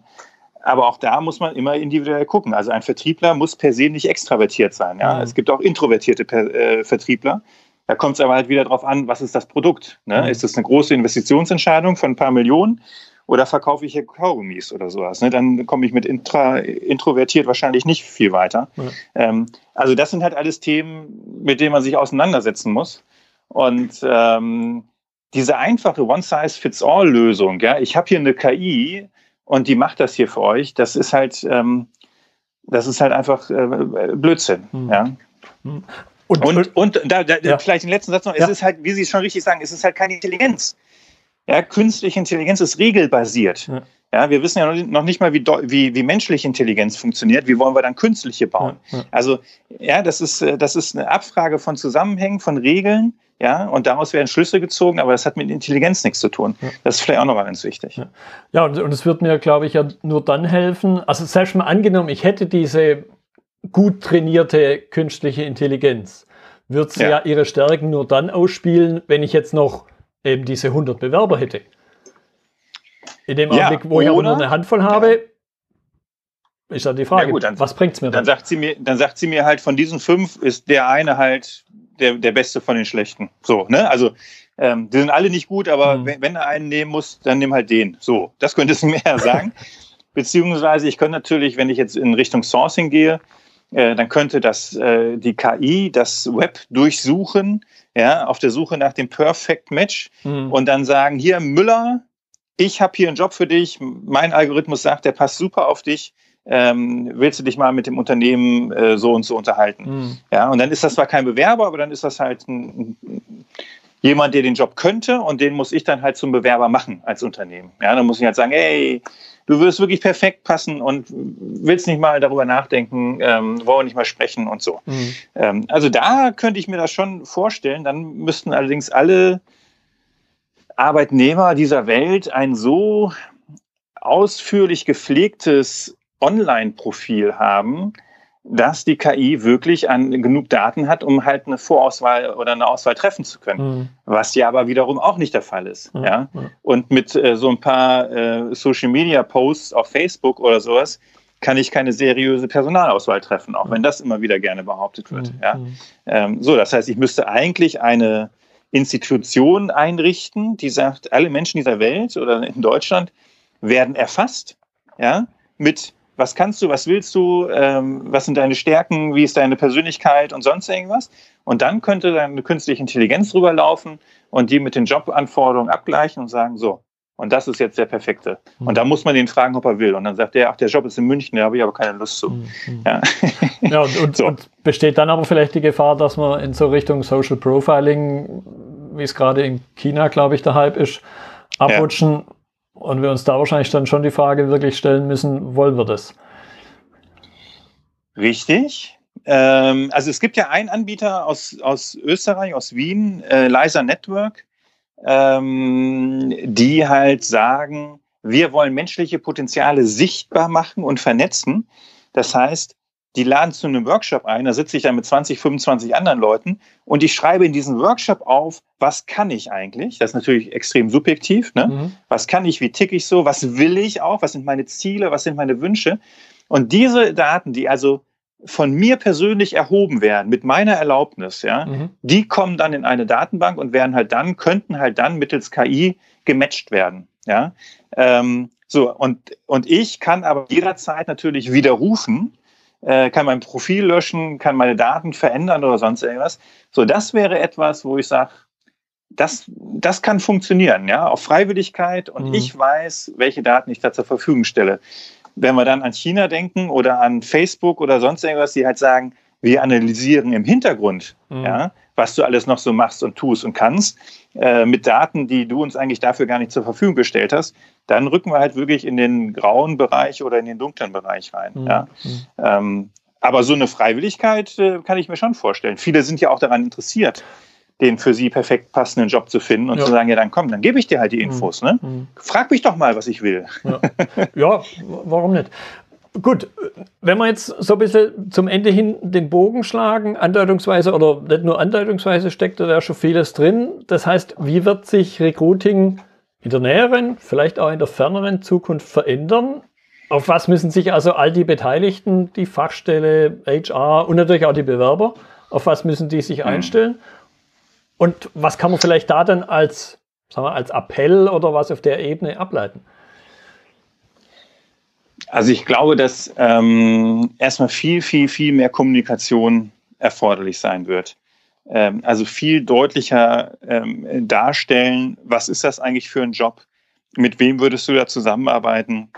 Aber auch da muss man immer individuell gucken. Also ein Vertriebler muss per se nicht extravertiert sein. Ja? Mhm. Es gibt auch introvertierte per äh, Vertriebler. Da kommt es aber halt wieder darauf an, was ist das Produkt? Ne? Mhm. Ist es eine große Investitionsentscheidung von ein paar Millionen oder verkaufe ich hier Kaugummis oder sowas. Ne? Dann komme ich mit intra, introvertiert wahrscheinlich nicht viel weiter. Ja. Ähm, also das sind halt alles Themen, mit denen man sich auseinandersetzen muss. Und ähm, diese einfache One-Size-Fits-All-Lösung, ja, ich habe hier eine KI und die macht das hier für euch, das ist halt, ähm, das ist halt einfach äh, Blödsinn. Mhm. Ja. Mhm. Und, und, und da, da ja. vielleicht den letzten Satz noch, es ist halt, wie Sie schon richtig sagen, es ist halt keine Intelligenz. Ja, künstliche Intelligenz ist regelbasiert. Ja. ja wir wissen ja noch nicht mal, wie, wie, wie menschliche Intelligenz funktioniert. Wie wollen wir dann künstliche bauen? Ja, ja. Also, ja, das ist, äh, das ist eine Abfrage von Zusammenhängen, von Regeln. Ja, und daraus werden Schlüsse gezogen, aber das hat mit Intelligenz nichts zu tun. Das ist vielleicht auch nochmal ganz wichtig. Ja, und, und es wird mir, glaube ich, ja nur dann helfen. Also selbst mal angenommen, ich hätte diese gut trainierte künstliche Intelligenz, wird sie ja ihre Stärken nur dann ausspielen, wenn ich jetzt noch eben diese 100 Bewerber hätte. In dem ja, Augenblick, wo ich aber nur eine Handvoll habe, ja. ist dann die Frage, gut, dann, was bringt es mir dann? Dann sagt, sie mir, dann sagt sie mir halt, von diesen fünf ist der eine halt der, der beste von den schlechten. So, ne? Also, ähm, die sind alle nicht gut, aber mhm. wenn, wenn er einen nehmen muss, dann nimm halt den. So, das könnte sie mir ja sagen. Beziehungsweise, ich könnte natürlich, wenn ich jetzt in Richtung Sourcing gehe, dann könnte das äh, die KI das Web durchsuchen, ja, auf der Suche nach dem Perfect Match mhm. und dann sagen, hier Müller, ich habe hier einen Job für dich, mein Algorithmus sagt, der passt super auf dich. Ähm, willst du dich mal mit dem Unternehmen äh, so und so unterhalten? Mhm. Ja, und dann ist das zwar kein Bewerber, aber dann ist das halt ein, jemand, der den Job könnte und den muss ich dann halt zum Bewerber machen als Unternehmen. Ja, dann muss ich halt sagen, hey, du wirst wirklich perfekt passen und willst nicht mal darüber nachdenken, ähm, wollen wir nicht mal sprechen und so. Mhm. Ähm, also da könnte ich mir das schon vorstellen. Dann müssten allerdings alle Arbeitnehmer dieser Welt ein so ausführlich gepflegtes Online-Profil haben, dass die KI wirklich an, genug Daten hat, um halt eine Vorauswahl oder eine Auswahl treffen zu können. Mhm. Was ja aber wiederum auch nicht der Fall ist. Mhm. Ja? Und mit äh, so ein paar äh, Social-Media-Posts auf Facebook oder sowas kann ich keine seriöse Personalauswahl treffen, auch mhm. wenn das immer wieder gerne behauptet wird. Mhm. Ja? Mhm. Ähm, so, das heißt, ich müsste eigentlich eine Institution einrichten, die sagt, alle Menschen dieser Welt oder in Deutschland werden erfasst, ja, mit was kannst du, was willst du, ähm, was sind deine Stärken, wie ist deine Persönlichkeit und sonst irgendwas. Und dann könnte dann eine künstliche Intelligenz drüber laufen und die mit den Jobanforderungen abgleichen und sagen, so, und das ist jetzt der perfekte. Und mhm. da muss man den fragen, ob er will. Und dann sagt er, ach, der Job ist in München, da habe ich aber keine Lust zu. Mhm. Ja, ja und, und, so. und, besteht dann aber vielleicht die Gefahr, dass man in so Richtung Social Profiling, wie es gerade in China, glaube ich, der Hype ist, abrutschen, ja. Und wir uns da wahrscheinlich dann schon die Frage wirklich stellen müssen, wollen wir das? Richtig. Ähm, also es gibt ja einen Anbieter aus, aus Österreich, aus Wien, äh, Liza Network, ähm, die halt sagen, wir wollen menschliche Potenziale sichtbar machen und vernetzen. Das heißt, die laden zu einem Workshop ein, da sitze ich dann mit 20, 25 anderen Leuten und ich schreibe in diesen Workshop auf, was kann ich eigentlich? Das ist natürlich extrem subjektiv. Ne? Mhm. Was kann ich, wie ticke ich so, was will ich auch, was sind meine Ziele, was sind meine Wünsche? Und diese Daten, die also von mir persönlich erhoben werden, mit meiner Erlaubnis, ja, mhm. die kommen dann in eine Datenbank und werden halt dann, könnten halt dann mittels KI gematcht werden. Ja? Ähm, so, und, und ich kann aber jederzeit natürlich widerrufen, äh, kann mein Profil löschen, kann meine Daten verändern oder sonst irgendwas. So, das wäre etwas, wo ich sage, das, das kann funktionieren, ja, auf Freiwilligkeit und mhm. ich weiß, welche Daten ich da zur Verfügung stelle. Wenn wir dann an China denken oder an Facebook oder sonst irgendwas, die halt sagen, wir analysieren im Hintergrund, mhm. ja, was du alles noch so machst und tust und kannst, äh, mit Daten, die du uns eigentlich dafür gar nicht zur Verfügung gestellt hast, dann rücken wir halt wirklich in den grauen Bereich oder in den dunklen Bereich rein. Mhm. Ja. Ähm, aber so eine Freiwilligkeit äh, kann ich mir schon vorstellen. Viele sind ja auch daran interessiert, den für sie perfekt passenden Job zu finden und ja. zu sagen, ja, dann komm, dann gebe ich dir halt die Infos. Mhm. Ne? Mhm. Frag mich doch mal, was ich will. Ja. ja, warum nicht? Gut, wenn wir jetzt so ein bisschen zum Ende hin den Bogen schlagen, andeutungsweise oder nicht nur andeutungsweise steckt da schon vieles drin. Das heißt, wie wird sich Recruiting in der näheren, vielleicht auch in der ferneren Zukunft verändern? Auf was müssen sich also all die Beteiligten, die Fachstelle, HR und natürlich auch die Bewerber, auf was müssen die sich mhm. einstellen? Und was kann man vielleicht da dann als, sagen wir, als Appell oder was auf der Ebene ableiten? Also ich glaube, dass ähm, erstmal viel, viel, viel mehr Kommunikation erforderlich sein wird. Ähm, also viel deutlicher ähm, darstellen, was ist das eigentlich für ein Job? Mit wem würdest du da zusammenarbeiten?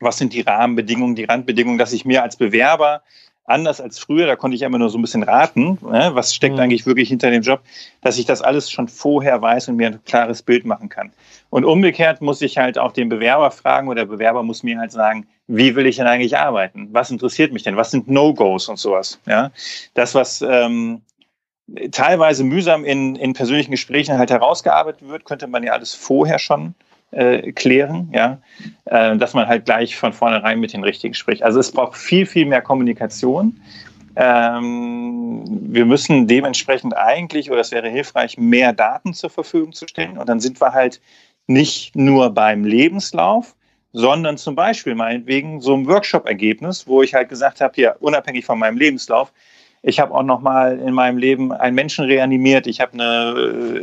Was sind die Rahmenbedingungen, die Randbedingungen, dass ich mir als Bewerber anders als früher, da konnte ich immer nur so ein bisschen raten, ne, was steckt mhm. eigentlich wirklich hinter dem Job, dass ich das alles schon vorher weiß und mir ein klares Bild machen kann. Und umgekehrt muss ich halt auch den Bewerber fragen oder der Bewerber muss mir halt sagen, wie will ich denn eigentlich arbeiten? Was interessiert mich denn? Was sind No-Gos und sowas? Ja, das, was ähm, teilweise mühsam in, in persönlichen Gesprächen halt herausgearbeitet wird, könnte man ja alles vorher schon äh, klären, ja, äh, dass man halt gleich von vornherein mit den Richtigen spricht. Also es braucht viel, viel mehr Kommunikation. Ähm, wir müssen dementsprechend eigentlich, oder es wäre hilfreich, mehr Daten zur Verfügung zu stellen. Und dann sind wir halt nicht nur beim Lebenslauf, sondern zum Beispiel meinetwegen so ein Workshop-Ergebnis, wo ich halt gesagt habe, hier, unabhängig von meinem Lebenslauf, ich habe auch noch mal in meinem Leben einen Menschen reanimiert. Ich habe eine,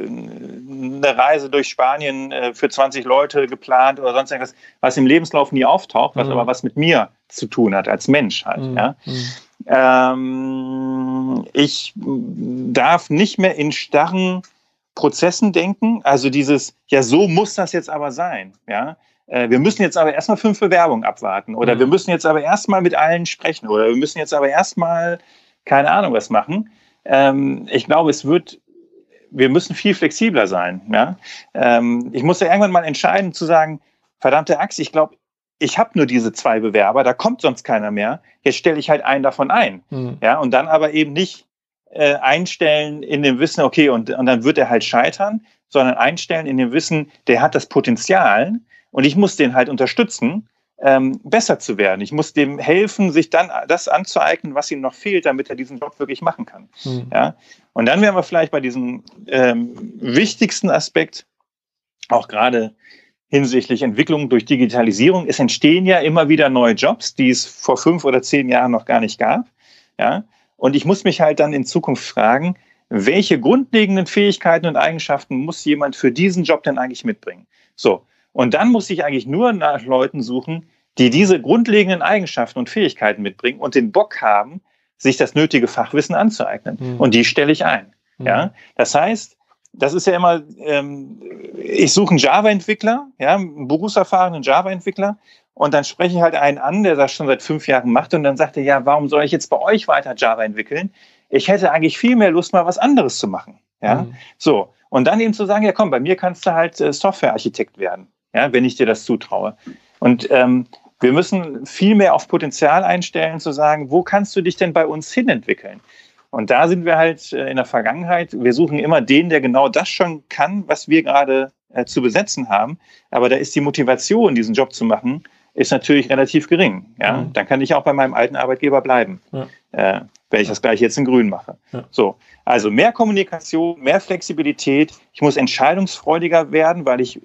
eine, Reise durch Spanien äh, für 20 Leute geplant oder sonst irgendwas, was im Lebenslauf nie auftaucht, was mhm. aber was mit mir zu tun hat als Mensch halt. Mhm. Ja. Mhm. Ähm, ich darf nicht mehr in starren Prozessen denken. Also dieses, ja, so muss das jetzt aber sein. Ja. Äh, wir müssen jetzt aber erstmal fünf Bewerbungen abwarten oder mhm. wir müssen jetzt aber erstmal mit allen sprechen oder wir müssen jetzt aber erstmal keine Ahnung was machen. Ähm, ich glaube, es wird wir müssen viel flexibler sein. Ja? Ähm, ich musste irgendwann mal entscheiden zu sagen, verdammte Axt, ich glaube, ich habe nur diese zwei Bewerber, da kommt sonst keiner mehr. Jetzt stelle ich halt einen davon ein. Mhm. Ja, und dann aber eben nicht äh, einstellen in dem Wissen, okay, und, und dann wird er halt scheitern, sondern einstellen in dem Wissen, der hat das Potenzial und ich muss den halt unterstützen, ähm, besser zu werden. Ich muss dem helfen, sich dann das anzueignen, was ihm noch fehlt, damit er diesen Job wirklich machen kann. Mhm. Ja? Und dann wären wir vielleicht bei diesem ähm, wichtigsten Aspekt, auch gerade hinsichtlich Entwicklung durch Digitalisierung. Es entstehen ja immer wieder neue Jobs, die es vor fünf oder zehn Jahren noch gar nicht gab. Ja? Und ich muss mich halt dann in Zukunft fragen, welche grundlegenden Fähigkeiten und Eigenschaften muss jemand für diesen Job denn eigentlich mitbringen? So. Und dann muss ich eigentlich nur nach Leuten suchen, die diese grundlegenden Eigenschaften und Fähigkeiten mitbringen und den Bock haben, sich das nötige Fachwissen anzueignen. Mhm. Und die stelle ich ein. Mhm. Ja, das heißt, das ist ja immer, ähm, ich suche einen Java-Entwickler, ja, einen berufserfahrenen Java-Entwickler und dann spreche ich halt einen an, der das schon seit fünf Jahren macht und dann sagt er, ja, warum soll ich jetzt bei euch weiter Java entwickeln? Ich hätte eigentlich viel mehr Lust, mal was anderes zu machen. Ja, mhm. so. Und dann eben zu sagen, ja, komm, bei mir kannst du halt äh, Softwarearchitekt werden, ja, wenn ich dir das zutraue. Und ähm, wir müssen viel mehr auf Potenzial einstellen, zu sagen, wo kannst du dich denn bei uns hinentwickeln? Und da sind wir halt äh, in der Vergangenheit. Wir suchen immer den, der genau das schon kann, was wir gerade äh, zu besetzen haben. Aber da ist die Motivation, diesen Job zu machen, ist natürlich relativ gering. Ja? Mhm. Dann kann ich auch bei meinem alten Arbeitgeber bleiben, ja. äh, wenn ich das gleich jetzt in Grün mache. Ja. So, also mehr Kommunikation, mehr Flexibilität. Ich muss entscheidungsfreudiger werden, weil ich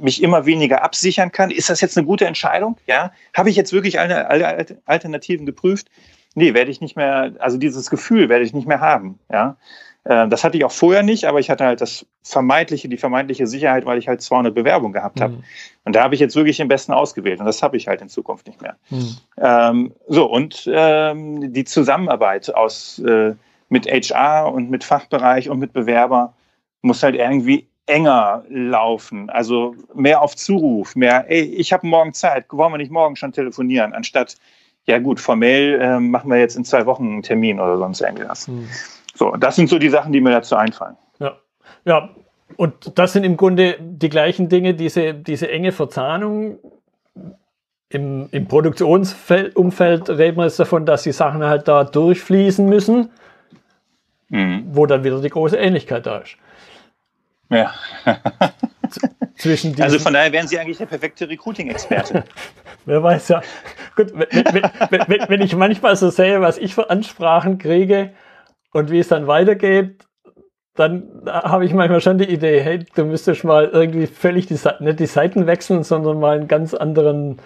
mich immer weniger absichern kann. Ist das jetzt eine gute Entscheidung? Ja, habe ich jetzt wirklich alle, alle Alternativen geprüft? Nee, werde ich nicht mehr. Also dieses Gefühl werde ich nicht mehr haben. Ja. Äh, das hatte ich auch vorher nicht, aber ich hatte halt das vermeintliche, die vermeintliche Sicherheit, weil ich halt 200 Bewerbungen gehabt habe. Mhm. Und da habe ich jetzt wirklich den Besten ausgewählt und das habe ich halt in Zukunft nicht mehr. Mhm. Ähm, so, und ähm, die Zusammenarbeit aus, äh, mit HR und mit Fachbereich und mit Bewerber muss halt irgendwie enger laufen. Also mehr auf Zuruf, mehr, ey, ich habe morgen Zeit, wollen wir nicht morgen schon telefonieren, anstatt, ja gut, formell äh, machen wir jetzt in zwei Wochen einen Termin oder sonst irgendwas. Mhm. So, das sind so die Sachen, die mir dazu einfallen. Ja, ja. Und das sind im Grunde die gleichen Dinge, diese, diese enge Verzahnung. Im, im Produktionsumfeld reden wir jetzt davon, dass die Sachen halt da durchfließen müssen, mhm. wo dann wieder die große Ähnlichkeit da ist. Ja. Zwischen also von daher wären Sie eigentlich der perfekte Recruiting-Experte. Wer weiß ja. Gut, wenn, wenn, wenn, wenn, ich manchmal so sehe, was ich für Ansprachen kriege, und wie es dann weitergeht, dann habe ich manchmal schon die Idee, hey, du müsstest mal irgendwie völlig die, nicht die Seiten wechseln, sondern mal einen ganz anderen,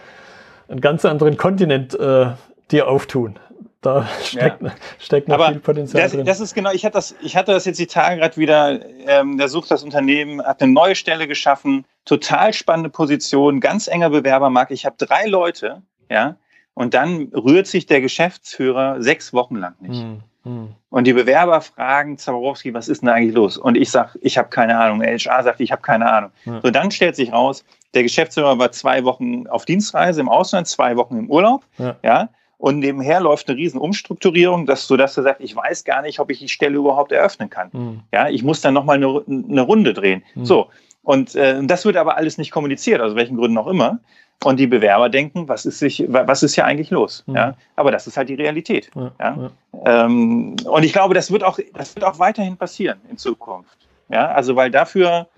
einen ganz anderen Kontinent äh, dir auftun. Da steckt, ja. steckt noch Aber viel Potenzial das, drin. Das ist genau, ich hatte das, ich hatte das jetzt die Tage gerade wieder, ähm, da sucht das Unternehmen, hat eine neue Stelle geschaffen, total spannende Position, ganz enger Bewerbermarkt. Ich habe drei Leute, ja, und dann rührt sich der Geschäftsführer sechs Wochen lang nicht. Hm. Hm. Und die Bewerber fragen Zaborowski, was ist denn eigentlich los? Und ich sage, ich habe keine Ahnung. HR sagt, ich habe keine Ahnung. Hm. So, dann stellt sich raus, der Geschäftsführer war zwei Wochen auf Dienstreise im Ausland, zwei Wochen im Urlaub. Ja. ja und nebenher läuft eine riesen Umstrukturierung, dass, sodass er sagt, ich weiß gar nicht, ob ich die Stelle überhaupt eröffnen kann. Mhm. Ja, ich muss dann nochmal eine, eine Runde drehen. Mhm. So. Und äh, das wird aber alles nicht kommuniziert, aus welchen Gründen auch immer. Und die Bewerber denken, was ist, sich, was ist hier eigentlich los? Mhm. Ja? Aber das ist halt die Realität. Ja, ja? ja. Ähm, und ich glaube, das wird, auch, das wird auch weiterhin passieren in Zukunft. Ja? Also, weil dafür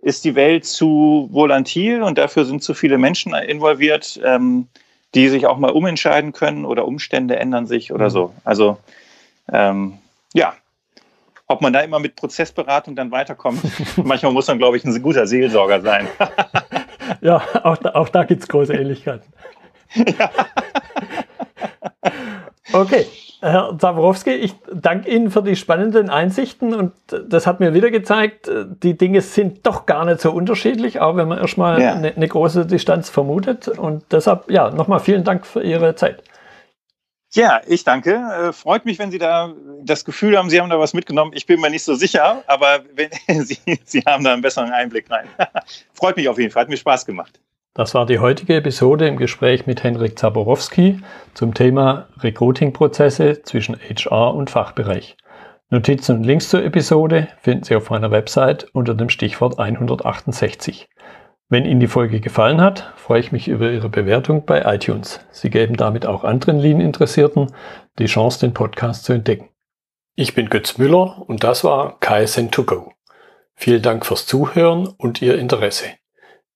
ist die Welt zu volatil und dafür sind zu viele Menschen involviert, ähm, die sich auch mal umentscheiden können oder Umstände ändern sich oder mhm. so. Also, ähm, ja, ob man da immer mit Prozessberatung dann weiterkommt. Manchmal muss man, glaube ich, ein guter Seelsorger sein. ja, auch da, auch da gibt es große Ähnlichkeiten. Ja. Okay, Herr Zaborowski, ich danke Ihnen für die spannenden Einsichten und das hat mir wieder gezeigt, die Dinge sind doch gar nicht so unterschiedlich, auch wenn man erstmal ja. eine, eine große Distanz vermutet. Und deshalb, ja, nochmal vielen Dank für Ihre Zeit. Ja, ich danke. Äh, freut mich, wenn Sie da das Gefühl haben, Sie haben da was mitgenommen. Ich bin mir nicht so sicher, aber wenn, Sie, Sie haben da einen besseren Einblick rein. Freut mich auf jeden Fall, hat mir Spaß gemacht. Das war die heutige Episode im Gespräch mit Henrik Zaborowski zum Thema Recruiting-Prozesse zwischen HR und Fachbereich. Notizen und Links zur Episode finden Sie auf meiner Website unter dem Stichwort 168. Wenn Ihnen die Folge gefallen hat, freue ich mich über Ihre Bewertung bei iTunes. Sie geben damit auch anderen Lean-Interessierten die Chance, den Podcast zu entdecken. Ich bin Götz Müller und das war KSN2Go. Vielen Dank fürs Zuhören und Ihr Interesse.